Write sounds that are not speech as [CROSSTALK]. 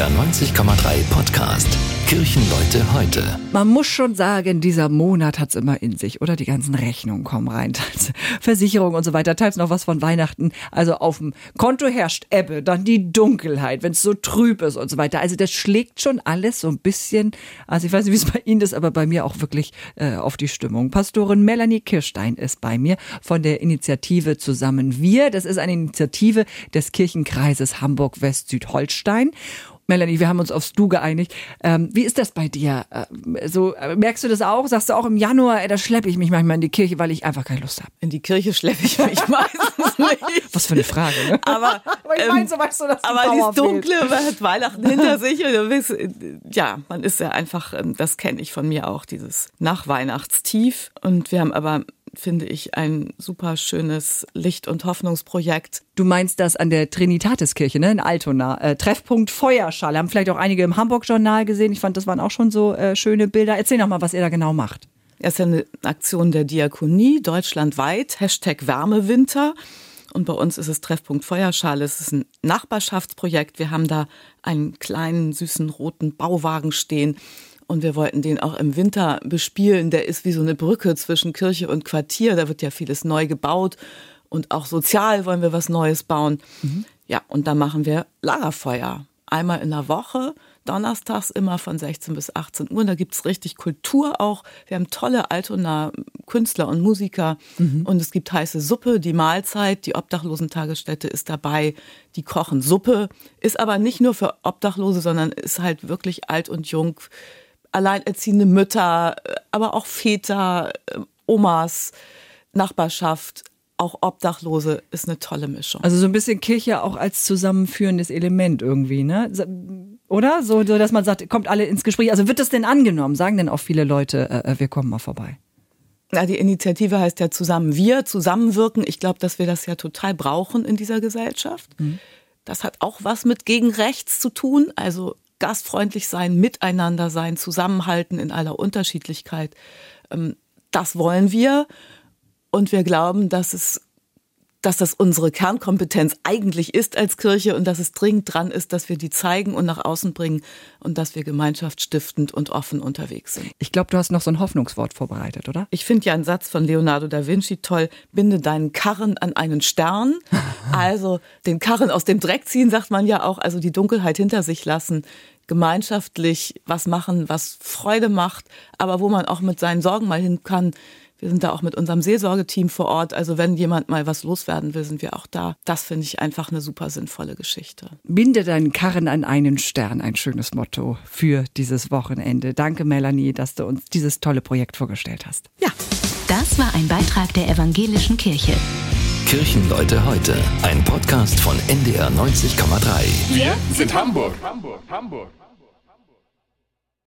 NDR 90,3 Podcast. Kirchenleute heute. Man muss schon sagen, dieser Monat hat's immer in sich, oder? Die ganzen Rechnungen kommen rein, [LAUGHS] teils Versicherung und so weiter, teils noch was von Weihnachten. Also auf dem Konto herrscht Ebbe, dann die Dunkelheit, wenn es so trüb ist und so weiter. Also das schlägt schon alles so ein bisschen, also ich weiß nicht, wie es bei Ihnen ist, aber bei mir auch wirklich äh, auf die Stimmung. Pastorin Melanie Kirstein ist bei mir von der Initiative Zusammen Wir. Das ist eine Initiative des Kirchenkreises Hamburg-West-Südholstein. Melanie, wir haben uns aufs Du geeinigt. Ähm, wie ist das bei dir? Ähm, so äh, merkst du das auch? Sagst du auch im Januar, ey, da schleppe ich mich manchmal in die Kirche, weil ich einfach keine Lust habe. In die Kirche schleppe ich mich [LAUGHS] meistens nicht. Was für eine Frage, ne? Aber, Aber ich meine, so weißt du, dass aber dieses Dunkle, hat Weihnachten hinter sich und du bist, äh, ja, man ist ja einfach, ähm, das kenne ich von mir auch, dieses Nachweihnachtstief. Und wir haben aber finde ich, ein super schönes Licht- und Hoffnungsprojekt. Du meinst das an der Trinitatiskirche, ne, in Altona. Äh, Treffpunkt Feuerschale. Haben vielleicht auch einige im Hamburg-Journal gesehen. Ich fand, das waren auch schon so äh, schöne Bilder. Erzähl noch mal, was ihr da genau macht. Es ist ja eine Aktion der Diakonie deutschlandweit, Hashtag Wärmewinter. Und bei uns ist es Treffpunkt Feuerschale. Es ist ein Nachbarschaftsprojekt. Wir haben da einen kleinen, süßen, roten Bauwagen stehen. Und wir wollten den auch im Winter bespielen. Der ist wie so eine Brücke zwischen Kirche und Quartier. Da wird ja vieles neu gebaut. Und auch sozial wollen wir was Neues bauen. Mhm. Ja, und da machen wir Lagerfeuer. Einmal in der Woche, donnerstags immer von 16 bis 18 Uhr. Und da gibt's richtig Kultur auch. Wir haben tolle Altona Künstler und Musiker. Mhm. Und es gibt heiße Suppe, die Mahlzeit, die Obdachlosentagesstätte ist dabei. Die kochen Suppe. Ist aber nicht nur für Obdachlose, sondern ist halt wirklich alt und jung alleinerziehende Mütter, aber auch Väter, Omas, Nachbarschaft, auch Obdachlose ist eine tolle Mischung. Also so ein bisschen Kirche auch als zusammenführendes Element irgendwie, ne? Oder? So, so dass man sagt, kommt alle ins Gespräch. Also wird das denn angenommen? Sagen denn auch viele Leute, äh, wir kommen mal vorbei? Na, die Initiative heißt ja zusammen wir, zusammenwirken. Ich glaube, dass wir das ja total brauchen in dieser Gesellschaft. Mhm. Das hat auch was mit gegen rechts zu tun. Also gastfreundlich sein, miteinander sein, zusammenhalten in aller Unterschiedlichkeit. Ähm, das wollen wir. Und wir glauben, dass es dass das unsere Kernkompetenz eigentlich ist als Kirche und dass es dringend dran ist, dass wir die zeigen und nach außen bringen und dass wir gemeinschaftsstiftend und offen unterwegs sind. Ich glaube, du hast noch so ein Hoffnungswort vorbereitet, oder? Ich finde ja einen Satz von Leonardo da Vinci toll. Binde deinen Karren an einen Stern. [LAUGHS] also den Karren aus dem Dreck ziehen, sagt man ja auch. Also die Dunkelheit hinter sich lassen gemeinschaftlich was machen, was Freude macht, aber wo man auch mit seinen Sorgen mal hin kann. Wir sind da auch mit unserem Seelsorgeteam vor Ort. Also wenn jemand mal was loswerden will, sind wir auch da. Das finde ich einfach eine super sinnvolle Geschichte. Binde deinen Karren an einen Stern, ein schönes Motto für dieses Wochenende. Danke, Melanie, dass du uns dieses tolle Projekt vorgestellt hast. Ja. Das war ein Beitrag der Evangelischen Kirche. Kirchenleute heute, ein Podcast von NDR 90,3. Wir sind Hamburg. Hamburg, Hamburg.